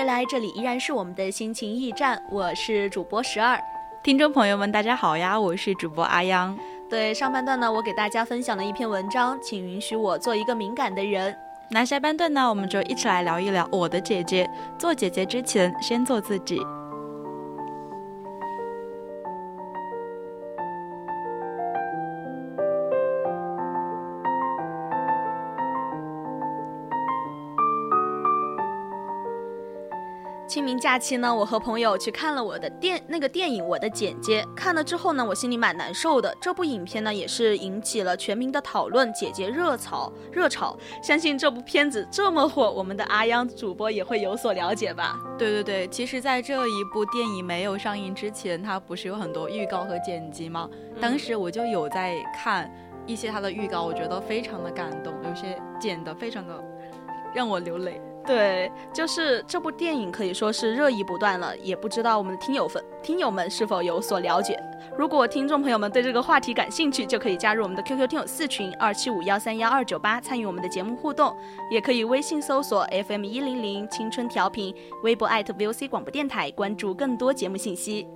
回来，这里依然是我们的心情驿站，我是主播十二。听众朋友们，大家好呀，我是主播阿央。对，上半段呢，我给大家分享了一篇文章，请允许我做一个敏感的人。那下半段呢，我们就一起来聊一聊我的姐姐。做姐姐之前，先做自己。清明假期呢，我和朋友去看了我的电那个电影《我的姐姐》，看了之后呢，我心里蛮难受的。这部影片呢，也是引起了全民的讨论，姐姐热潮热潮。相信这部片子这么火，我们的阿央主播也会有所了解吧？对对对，其实，在这一部电影没有上映之前，它不是有很多预告和剪辑吗？当时我就有在看一些它的预告，我觉得非常的感动，有些剪得非常的让我流泪。对，就是这部电影可以说是热议不断了，也不知道我们的听友粉听友们是否有所了解。如果听众朋友们对这个话题感兴趣，就可以加入我们的 QQ 听友四群二七五幺三幺二九八，参与我们的节目互动，也可以微信搜索 FM 一零零青春调频，微博艾特 VOC 广播电台，关注更多节目信息。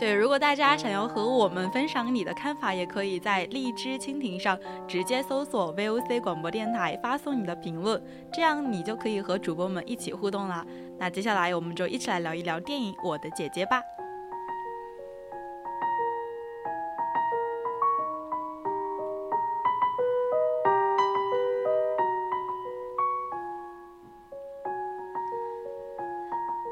对，如果大家想要和我们分享你的看法，也可以在荔枝蜻蜓上直接搜索 VOC 广播电台，发送你的评论，这样你就可以和主播们一起互动了。那接下来我们就一起来聊一聊电影《我的姐姐》吧。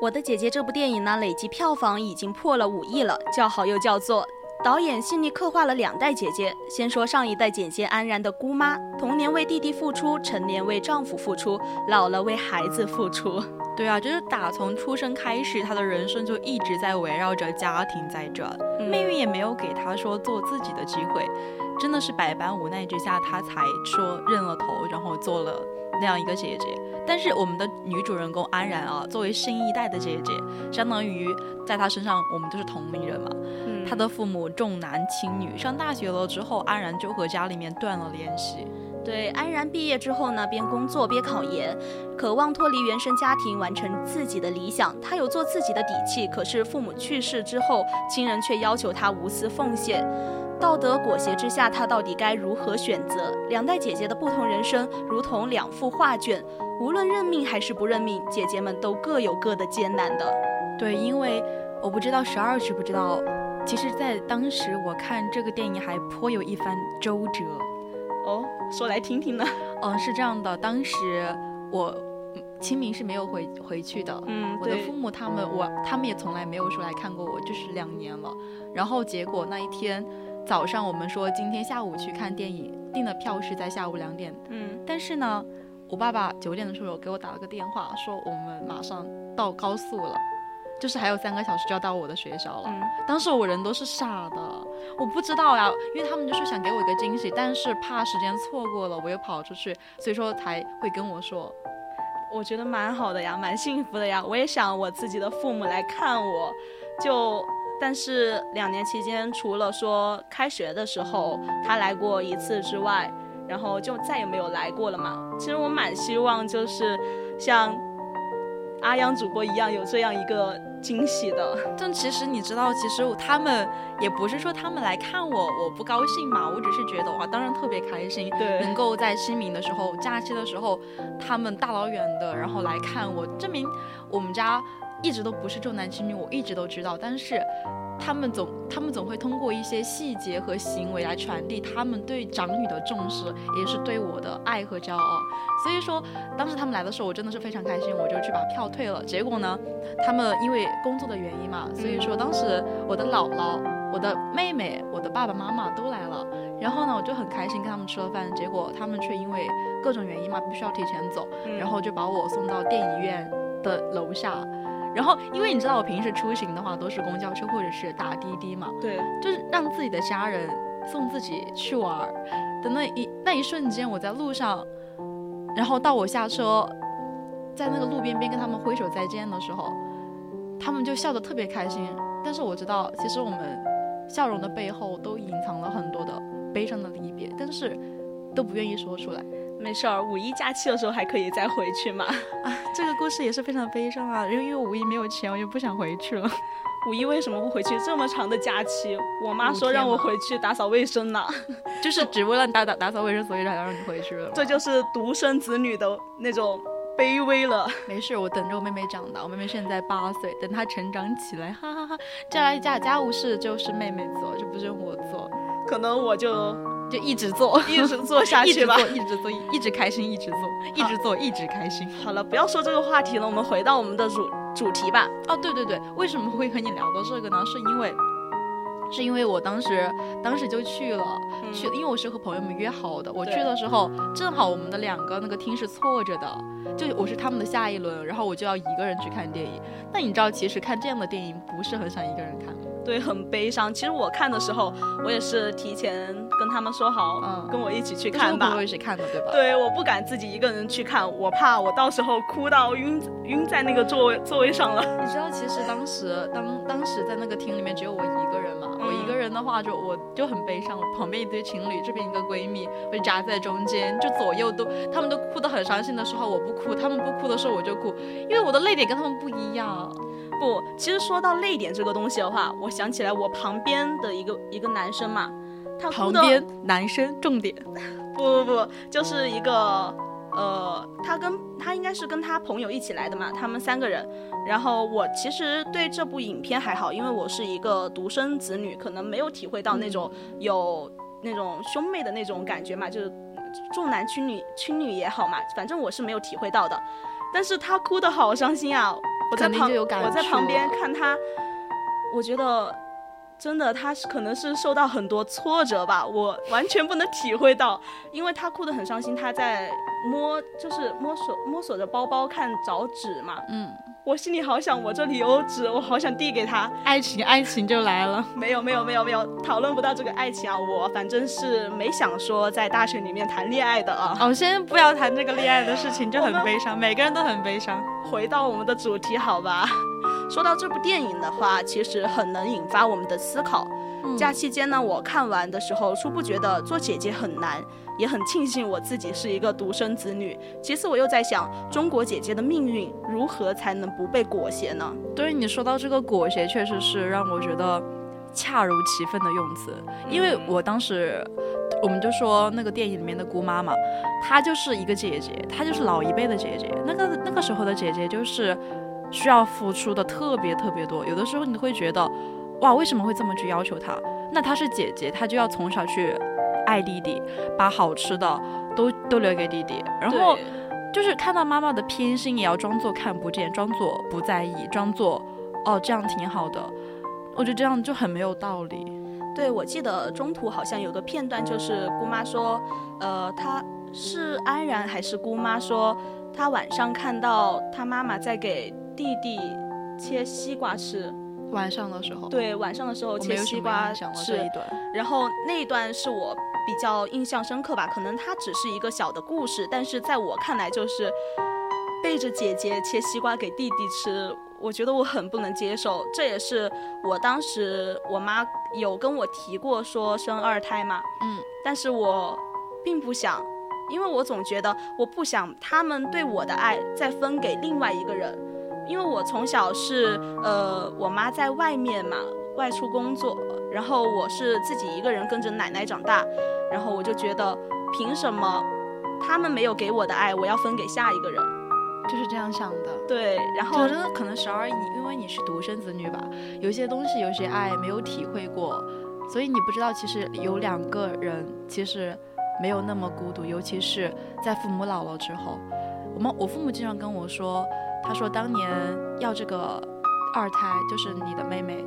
我的姐姐这部电影呢，累计票房已经破了五亿了，叫好又叫座。导演细腻刻画了两代姐姐。先说上一代姐姐安然的姑妈，童年为弟弟付出，成年为丈夫付出，老了为孩子付出。对啊，就是打从出生开始，她的人生就一直在围绕着家庭在转，命运也没有给她说做自己的机会，真的是百般无奈之下，她才说认了头，然后做了那样一个姐姐。但是我们的女主人公安然啊，作为新一代的姐姐，相当于在她身上我们都是同龄人嘛。嗯，她的父母重男轻女，上大学了之后，安然就和家里面断了联系。对，安然毕业之后呢，边工作边考研，渴望脱离原生家庭，完成自己的理想。她有做自己的底气，可是父母去世之后，亲人却要求她无私奉献。道德裹挟之下，他到底该如何选择？两代姐姐的不同人生，如同两幅画卷，无论认命还是不认命，姐姐们都各有各的艰难的。对，因为我不知道十二知不知道，其实，在当时我看这个电影还颇有一番周折。哦，说来听听呢。嗯，是这样的，当时我清明是没有回回去的。嗯，我的父母他们，我他们也从来没有说来看过我，就是两年了。然后结果那一天早上，我们说今天下午去看电影，订的票是在下午两点。嗯，但是呢，我爸爸九点的时候给我打了个电话，说我们马上到高速了，就是还有三个小时就要到我的学校了。嗯，当时我人都是傻的，我不知道呀，因为他们就是想给我一个惊喜，但是怕时间错过了，我又跑出去，所以说才会跟我说。我觉得蛮好的呀，蛮幸福的呀。我也想我自己的父母来看我，就但是两年期间，除了说开学的时候他来过一次之外，然后就再也没有来过了嘛。其实我蛮希望就是像阿央主播一样有这样一个惊喜的。但其实你知道，其实他们也不是说他们来看我我不高兴嘛，我只是觉得哇，当然特别开心，对能够在清明的时候、假期的时候，他们大老远的然后来看我，证明我们家一直都不是重男轻女，我一直都知道，但是。他们总，他们总会通过一些细节和行为来传递他们对长女的重视，也是对我的爱和骄傲。所以说，当时他们来的时候，我真的是非常开心，我就去把票退了。结果呢，他们因为工作的原因嘛，所以说当时我的姥姥、我的妹妹、我的爸爸妈妈都来了。然后呢，我就很开心跟他们吃了饭。结果他们却因为各种原因嘛，必须要提前走，然后就把我送到电影院的楼下。然后，因为你知道我平时出行的话都是公交车或者是打滴滴嘛，对，就是让自己的家人送自己去玩儿的那一那一瞬间，我在路上，然后到我下车，在那个路边边跟他们挥手再见的时候，他们就笑得特别开心。但是我知道，其实我们笑容的背后都隐藏了很多的悲伤的离别，但是都不愿意说出来。没事儿，五一假期的时候还可以再回去嘛。啊，这个故事也是非常悲伤啊，因为因为五一没有钱，我就不想回去了。五一为什么不回去？这么长的假期，我妈说让我回去打扫卫生呢。就是只为了打打打扫卫生，所以才让你回去了。这就是独生子女的那种卑微了。没事，我等着我妹妹长大。我妹妹现在八岁，等她成长起来，哈哈哈，将来家家务事就是妹妹做，就不是我做。可能我就。就一直做，一直做 下去吧，一直做，一直开心，一直做，一直做，一直开心。好了，不要说这个话题了，我们回到我们的主主题吧。哦，对对对，为什么会和你聊到这个呢？是因为，是因为我当时当时就去了，去，因为我是和朋友们约好的，我去的时候正好我们的两个那个厅是错着的，就我是他们的下一轮，然后我就要一个人去看电影。那你知道，其实看这样的电影不是很想一个人看。对，很悲伤。其实我看的时候，我也是提前跟他们说好，嗯，跟我一起去看吧。一起看的，对吧？对，我不敢自己一个人去看，我怕我到时候哭到晕晕在那个座位座位上了。你知道，其实当时当当时在那个厅里面只有我一个人嘛，我一个人的话就我就很悲伤。旁边一堆情侣，这边一个闺蜜，被夹在中间，就左右都他们都哭得很伤心的时候，我不哭；他们不哭的时候，我就哭，因为我的泪点跟他们不一样。不，其实说到泪点这个东西的话，我想起来我旁边的一个一个男生嘛，他旁边男生重点，不不不，就是一个呃，他跟他应该是跟他朋友一起来的嘛，他们三个人。然后我其实对这部影片还好，因为我是一个独生子女，可能没有体会到那种有那种兄妹的那种感觉嘛，就是重男轻女轻女也好嘛，反正我是没有体会到的。但是他哭的好伤心啊！我在旁，我在旁边看他，我觉得真的他是可能是受到很多挫折吧，我完全不能体会到，因为他哭得很伤心，他在摸，就是摸索摸索着包包看找纸嘛，嗯。我心里好想，我这里有纸，我好想递给他。爱情，爱情就来了。没有，没有，没有，没有，讨论不到这个爱情啊。我反正是没想说在大学里面谈恋爱的啊。哦，先不要谈这个恋爱的事情，就很悲伤，每个人都很悲伤。回到我们的主题，好吧。说到这部电影的话，其实很能引发我们的思考。假期间呢，我看完的时候，初步觉得做姐姐很难。也很庆幸我自己是一个独生子女。其次，我又在想，中国姐姐的命运如何才能不被裹挟呢？对你说到这个裹挟，确实是让我觉得恰如其分的用词。因为我当时，我们就说那个电影里面的姑妈嘛，她就是一个姐姐，她就是老一辈的姐姐。那个那个时候的姐姐就是需要付出的特别特别多。有的时候你会觉得，哇，为什么会这么去要求她？那她是姐姐，她就要从小去。爱弟弟，把好吃的都都留给弟弟，然后就是看到妈妈的偏心，也要装作看不见，装作不在意，装作哦这样挺好的。我觉得这样就很没有道理。对，我记得中途好像有个片段，就是姑妈说，呃，她是安然还是姑妈说，她晚上看到她妈妈在给弟弟切西瓜吃。晚上的时候，对，晚上的时候切西瓜吃，然后那一段是我比较印象深刻吧，可能它只是一个小的故事，但是在我看来就是背着姐姐切西瓜给弟弟吃，我觉得我很不能接受。这也是我当时我妈有跟我提过说生二胎嘛，嗯，但是我并不想，因为我总觉得我不想他们对我的爱再分给另外一个人。因为我从小是呃，我妈在外面嘛，外出工作，然后我是自己一个人跟着奶奶长大，然后我就觉得，凭什么他们没有给我的爱，我要分给下一个人？就是这样想的。对，然后我觉得可能十二，你因为你是独生子女吧，有些东西有些爱没有体会过，所以你不知道其实有两个人其实没有那么孤独，尤其是在父母老了之后。我们我父母经常跟我说，他说当年要这个二胎，就是你的妹妹，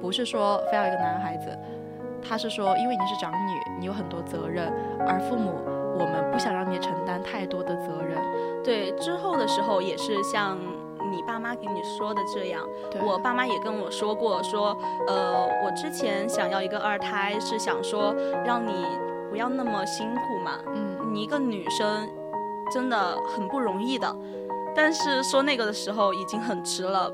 不是说非要一个男孩子，他是说因为你是长女，你有很多责任，而父母我们不想让你承担太多的责任。对，之后的时候也是像你爸妈给你说的这样，我爸妈也跟我说过，说呃，我之前想要一个二胎，是想说让你不要那么辛苦嘛，嗯，你一个女生。真的很不容易的，但是说那个的时候已经很迟了，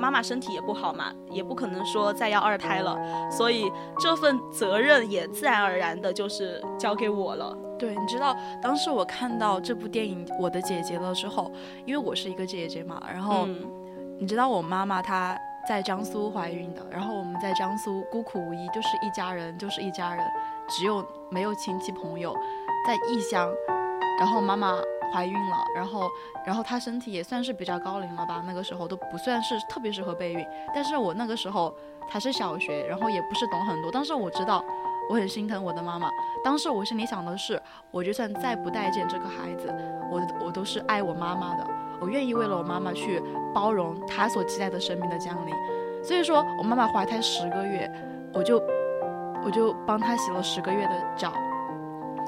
妈妈身体也不好嘛，也不可能说再要二胎了，所以这份责任也自然而然的就是交给我了。对，你知道当时我看到这部电影《我的姐姐》了之后，因为我是一个姐姐嘛，然后你知道我妈妈她在江苏怀孕的，然后我们在江苏孤苦无依，就是一家人就是一家人，只有没有亲戚朋友，在异乡。然后妈妈怀孕了，然后，然后她身体也算是比较高龄了吧，那个时候都不算是特别适合备孕。但是我那个时候才是小学，然后也不是懂很多，但是我知道我很心疼我的妈妈。当时我心里想的是，我就算再不待见这个孩子，我我都是爱我妈妈的，我愿意为了我妈妈去包容她所期待的生命的降临。所以说我妈妈怀胎十个月，我就我就帮她洗了十个月的脚。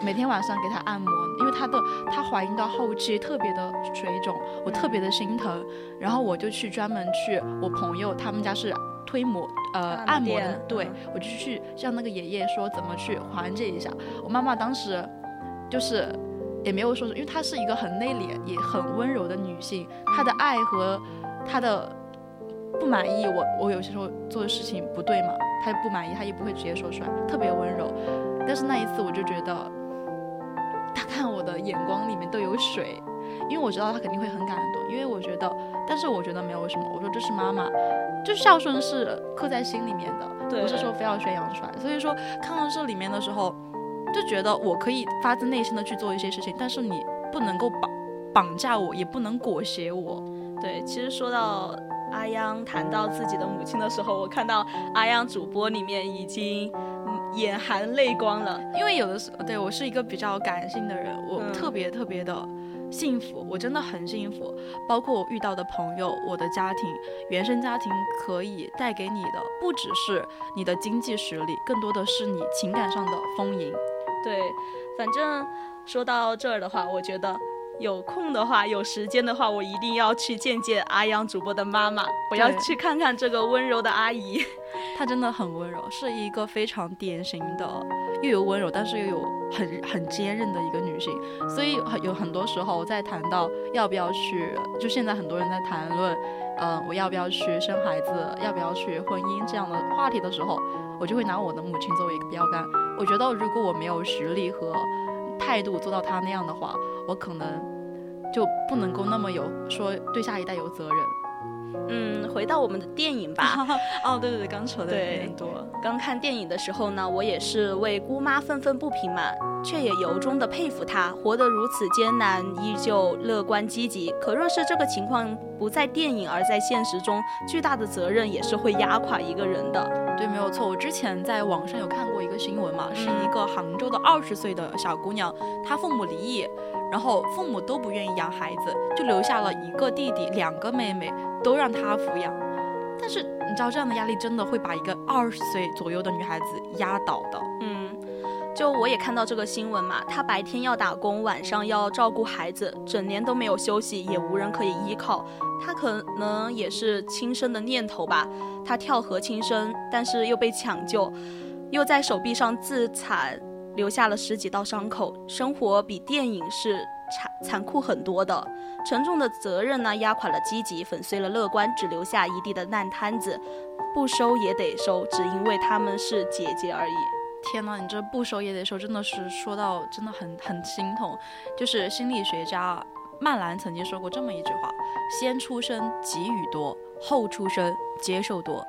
每天晚上给她按摩，因为她的她怀孕到后期特别的水肿，我特别的心疼，然后我就去专门去我朋友他们家是推摩呃按摩的，对我就去向那个爷爷说怎么去缓解一下。我妈妈当时就是也没有说，因为她是一个很内敛也很温柔的女性，她的爱和她的不满意，我我有些时候做的事情不对嘛，她不满意，她也不会直接说出来，特别温柔。但是那一次我就觉得。他看我的眼光里面都有水，因为我知道他肯定会很感动，因为我觉得，但是我觉得没有什么。我说这是妈妈，就孝顺是刻在心里面的，不是说非要宣扬出来。所以说看到这里面的时候，就觉得我可以发自内心的去做一些事情，但是你不能够绑绑架我，也不能裹挟我。对，其实说到阿央谈到自己的母亲的时候，我看到阿央主播里面已经。眼含泪光了，因为有的时候，对我是一个比较感性的人，我特别特别的幸福，我真的很幸福。包括我遇到的朋友，我的家庭，原生家庭可以带给你的，不只是你的经济实力，更多的是你情感上的丰盈。对，反正说到这儿的话，我觉得。有空的话，有时间的话，我一定要去见见阿央主播的妈妈，我要去看看这个温柔的阿姨。她真的很温柔，是一个非常典型的，又有温柔，但是又有很很坚韧的一个女性。所以有很多时候在谈到要不要去，就现在很多人在谈论，嗯，我要不要去生孩子，要不要去婚姻这样的话题的时候，我就会拿我的母亲作为一个标杆。我觉得如果我没有实力和态度做到他那样的话，我可能。就不能够那么有说对下一代有责任。嗯，回到我们的电影吧。哦，对对对，刚扯的有点多。刚看电影的时候呢，我也是为姑妈愤愤不平嘛，却也由衷的佩服她，活得如此艰难，依旧乐观积极。可若是这个情况不在电影，而在现实中，巨大的责任也是会压垮一个人的。对，没有错。我之前在网上有看过一个新闻嘛，是一个杭州的二十岁的小姑娘，她父母离异。然后父母都不愿意养孩子，就留下了一个弟弟，两个妹妹都让她抚养。但是你知道这样的压力真的会把一个二十岁左右的女孩子压倒的。嗯，就我也看到这个新闻嘛，她白天要打工，晚上要照顾孩子，整年都没有休息，也无人可以依靠。她可能也是轻生的念头吧，她跳河轻生，但是又被抢救，又在手臂上自残。留下了十几道伤口，生活比电影是残残酷很多的。沉重的责任呢，压垮了积极，粉碎了乐观，只留下一地的烂摊子。不收也得收，只因为他们是姐姐而已。天呐，你这不收也得收，真的是说到真的很很心痛。就是心理学家曼兰曾经说过这么一句话：“先出生给予多，后出生接受多。”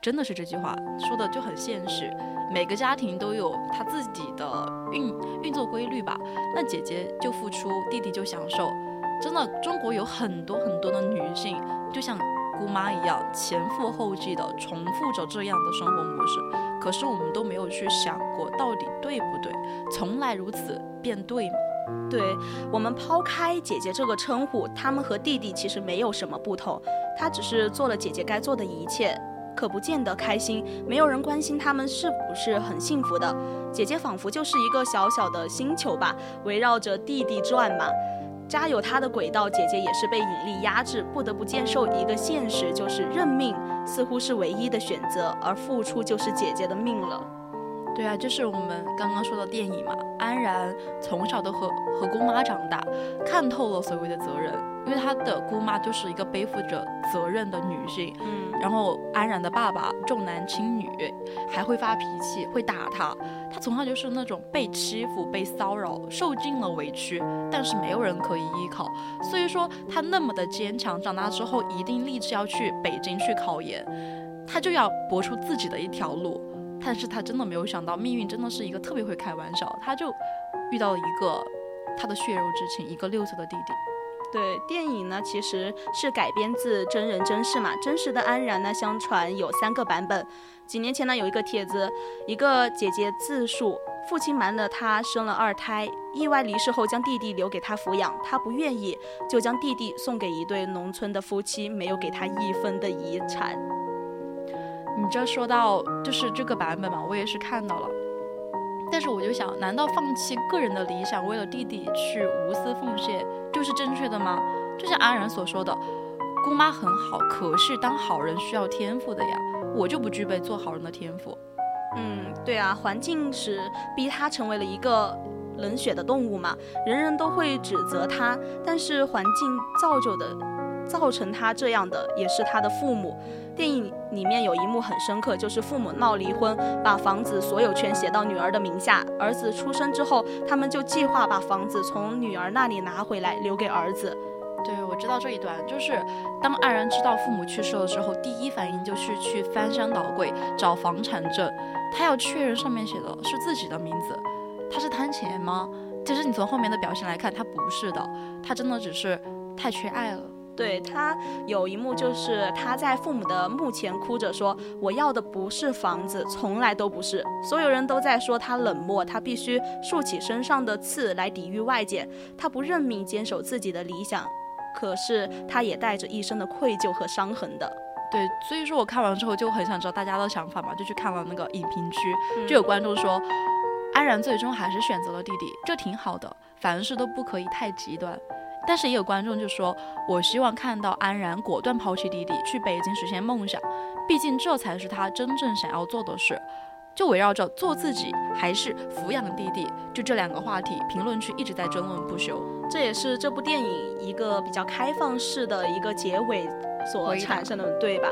真的是这句话说的就很现实。每个家庭都有他自己的运运作规律吧。那姐姐就付出，弟弟就享受。真的，中国有很多很多的女性，就像姑妈一样，前赴后继的重复着这样的生活模式。可是我们都没有去想过，到底对不对？从来如此，便对吗？对我们抛开姐姐这个称呼，他们和弟弟其实没有什么不同，她只是做了姐姐该做的一切。可不见得开心，没有人关心他们是不是很幸福的。姐姐仿佛就是一个小小的星球吧，围绕着弟弟转嘛。家有他的轨道，姐姐也是被引力压制，不得不接受一个现实，就是认命似乎是唯一的选择，而付出就是姐姐的命了。对啊，就是我们刚刚说到电影嘛。安然从小都和和姑妈长大，看透了所谓的责任，因为他的姑妈就是一个背负着责任的女性。嗯，然后安然的爸爸重男轻女，还会发脾气，会打她，她从小就是那种被欺负、被骚扰、受尽了委屈，但是没有人可以依靠。所以说她那么的坚强，长大之后一定立志要去北京去考研，她就要搏出自己的一条路。但是她真的没有想到，命运真的是一个特别会开玩笑，她就遇到了一个他的血肉之亲，一个六岁的弟弟。对，电影呢其实是改编自真人真事嘛，真实的安然呢，相传有三个版本。几年前呢有一个帖子，一个姐姐自述，父亲瞒了她生了二胎，意外离世后将弟弟留给她抚养，她不愿意，就将弟弟送给一对农村的夫妻，没有给她一分的遗产。你这说到就是这个版本嘛，我也是看到了，但是我就想，难道放弃个人的理想，为了弟弟去无私奉献，就是正确的吗？就像安然所说的，姑妈很好，可是当好人需要天赋的呀，我就不具备做好人的天赋。嗯，对啊，环境是逼他成为了一个冷血的动物嘛，人人都会指责他，但是环境造就的。造成他这样的也是他的父母。电影里面有一幕很深刻，就是父母闹离婚，把房子所有权写到女儿的名下。儿子出生之后，他们就计划把房子从女儿那里拿回来，留给儿子。对，我知道这一段，就是当爱人知道父母去世了之后，第一反应就是去翻箱倒柜找房产证，他要确认上面写的是自己的名字。他是贪钱吗？其实你从后面的表现来看，他不是的，他真的只是太缺爱了。对他有一幕，就是他在父母的墓前哭着说：“我要的不是房子，从来都不是。”所有人都在说他冷漠，他必须竖起身上的刺来抵御外界。他不认命，坚守自己的理想，可是他也带着一身的愧疚和伤痕的。对，所以说我看完之后就很想知道大家的想法嘛，就去看了那个影评区，就有观众说，安然最终还是选择了弟弟，这挺好的，凡事都不可以太极端。但是也有观众就说：“我希望看到安然果断抛弃弟弟，去北京实现梦想，毕竟这才是他真正想要做的事。”就围绕着做自己还是抚养弟弟，就这两个话题，评论区一直在争论不休。这也是这部电影一个比较开放式的一个结尾所产生的，对吧？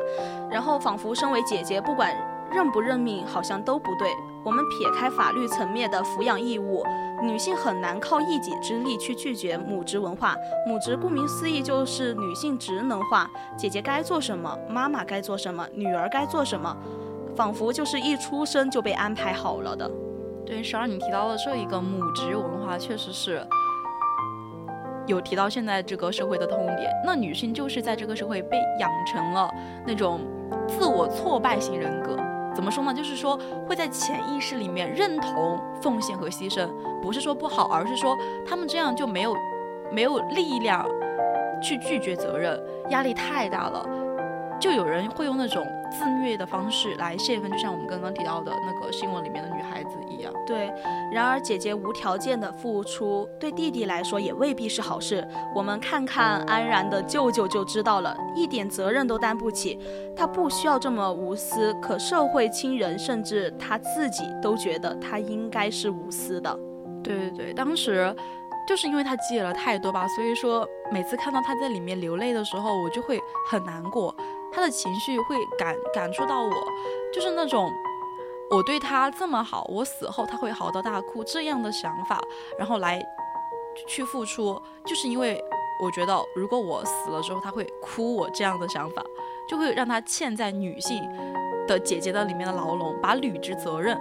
然后仿佛身为姐姐，不管认不认命，好像都不对。我们撇开法律层面的抚养义务。女性很难靠一己之力去拒绝母职文化。母职顾名思义就是女性职能化，姐姐该做什么，妈妈该做什么，女儿该做什么，仿佛就是一出生就被安排好了的。对，十二，你提到的这一个母职文化，确实是有提到现在这个社会的痛点。那女性就是在这个社会被养成了那种自我挫败型人格。怎么说呢？就是说会在潜意识里面认同奉献和牺牲，不是说不好，而是说他们这样就没有没有力量去拒绝责任，压力太大了。就有人会用那种自虐的方式来泄愤，就像我们刚刚提到的那个新闻里面的女孩子一样。对，然而姐姐无条件的付出，对弟弟来说也未必是好事。我们看看安然的舅舅就知道了，一点责任都担不起。他不需要这么无私，可社会亲人甚至他自己都觉得他应该是无私的。对对对，当时就是因为他积累了太多吧，所以说每次看到他在里面流泪的时候，我就会很难过。他的情绪会感感触到我，就是那种我对他这么好，我死后他会嚎啕大哭这样的想法，然后来去付出，就是因为我觉得如果我死了之后他会哭我这样的想法，就会让他嵌在女性的姐姐的里面的牢笼，把履职责任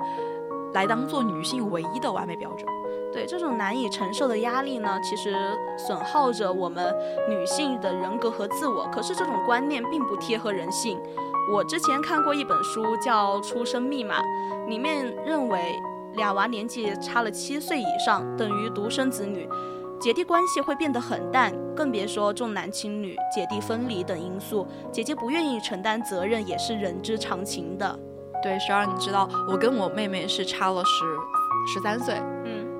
来当做女性唯一的完美标准。对这种难以承受的压力呢，其实损耗着我们女性的人格和自我。可是这种观念并不贴合人性。我之前看过一本书叫《出生密码》，里面认为俩娃年纪差了七岁以上等于独生子女，姐弟关系会变得很淡，更别说重男轻女、姐弟分离等因素。姐姐不愿意承担责任也是人之常情的。对，十二，你知道我跟我妹妹是差了十十三岁。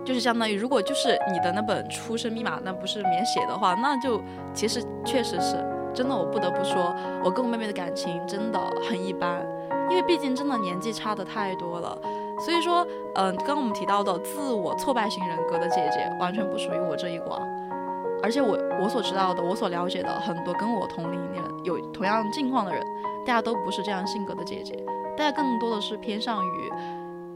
就是相当于，如果就是你的那本出生密码那不是免写的话，那就其实确实是真的。我不得不说，我跟我妹妹的感情真的很一般，因为毕竟真的年纪差的太多了。所以说，嗯，刚刚我们提到的自我挫败型人格的姐姐，完全不属于我这一挂。而且我我所知道的，我所了解的很多跟我同龄人有同样境况的人，大家都不是这样性格的姐姐，大家更多的是偏向于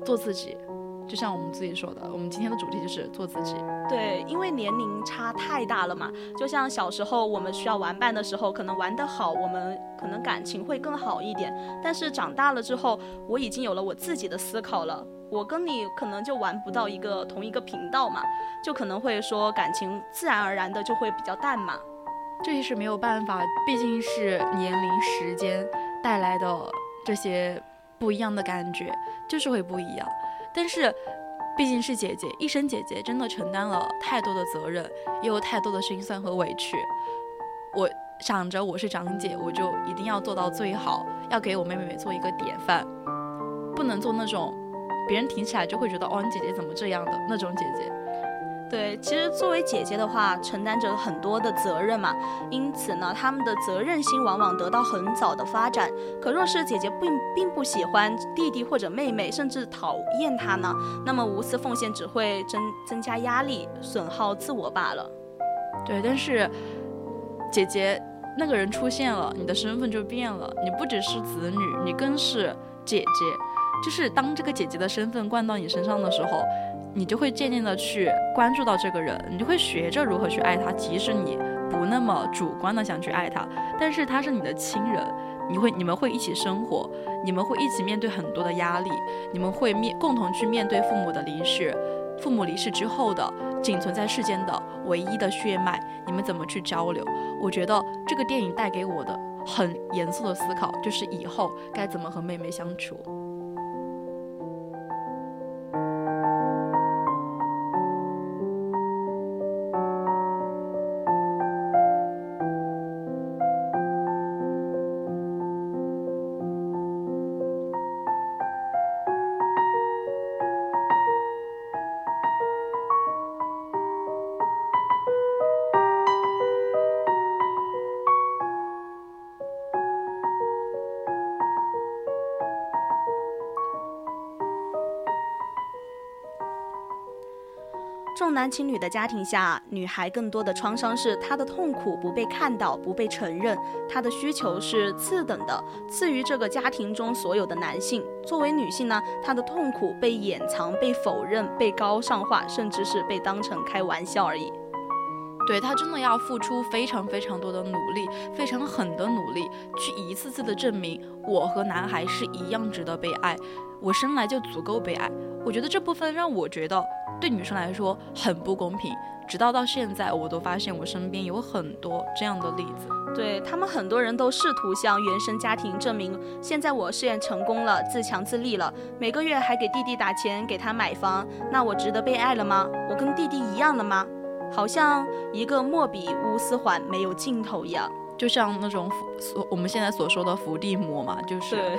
做自己。就像我们自己说的，我们今天的主题就是做自己。对，因为年龄差太大了嘛。就像小时候我们需要玩伴的时候，可能玩得好，我们可能感情会更好一点。但是长大了之后，我已经有了我自己的思考了，我跟你可能就玩不到一个同一个频道嘛，就可能会说感情自然而然的就会比较淡嘛。这也是没有办法，毕竟是年龄、时间带来的这些不一样的感觉，就是会不一样。但是，毕竟是姐姐，一生姐姐真的承担了太多的责任，也有太多的心酸和委屈。我想着我是长姐，我就一定要做到最好，要给我妹妹做一个典范，不能做那种别人听起来就会觉得哦，你姐姐怎么这样的那种姐姐。对，其实作为姐姐的话，承担着很多的责任嘛，因此呢，他们的责任心往往得到很早的发展。可若是姐姐并并不喜欢弟弟或者妹妹，甚至讨厌他呢，那么无私奉献只会增增加压力，损耗自我罢了。对，但是姐姐那个人出现了，你的身份就变了，你不只是子女，你更是姐姐。就是当这个姐姐的身份灌到你身上的时候。你就会渐渐的去关注到这个人，你就会学着如何去爱他。即使你不那么主观的想去爱他，但是他是你的亲人，你会你们会一起生活，你们会一起面对很多的压力，你们会面共同去面对父母的离世，父母离世之后的仅存在世间的唯一的血脉，你们怎么去交流？我觉得这个电影带给我的很严肃的思考，就是以后该怎么和妹妹相处。重男轻女的家庭下，女孩更多的创伤是她的痛苦不被看到、不被承认，她的需求是次等的，次于这个家庭中所有的男性。作为女性呢，她的痛苦被掩藏、被否认、被高尚化，甚至是被当成开玩笑而已。对她真的要付出非常非常多的努力，非常狠的努力，去一次次的证明我和男孩是一样值得被爱，我生来就足够被爱。我觉得这部分让我觉得。对女生来说很不公平，直到到现在，我都发现我身边有很多这样的例子。对他们，很多人都试图向原生家庭证明，现在我试验成功了，自强自立了，每个月还给弟弟打钱给他买房，那我值得被爱了吗？我跟弟弟一样了吗？好像一个莫比乌斯环没有尽头一样，就像那种所我们现在所说的伏地魔嘛，就是。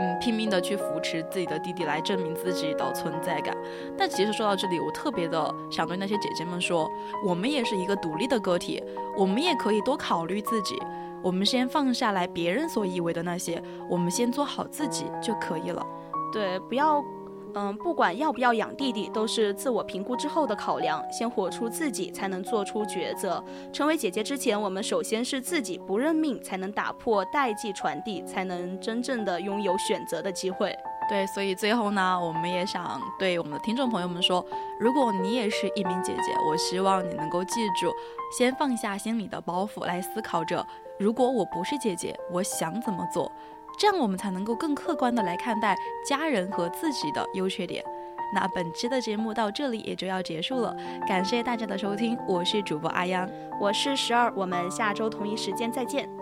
嗯，拼命的去扶持自己的弟弟来证明自己的存在感。但其实说到这里，我特别的想对那些姐姐们说，我们也是一个独立的个体，我们也可以多考虑自己。我们先放下来别人所以为的那些，我们先做好自己就可以了。对，不要。嗯，不管要不要养弟弟，都是自我评估之后的考量。先活出自己，才能做出抉择。成为姐姐之前，我们首先是自己不认命，才能打破代际传递，才能真正的拥有选择的机会。对，所以最后呢，我们也想对我们的听众朋友们说，如果你也是一名姐姐，我希望你能够记住，先放下心里的包袱，来思考着，如果我不是姐姐，我想怎么做，这样我们才能够更客观的来看待家人和自己的优缺点。那本期的节目到这里也就要结束了，感谢大家的收听，我是主播阿央，我是十二，我们下周同一时间再见。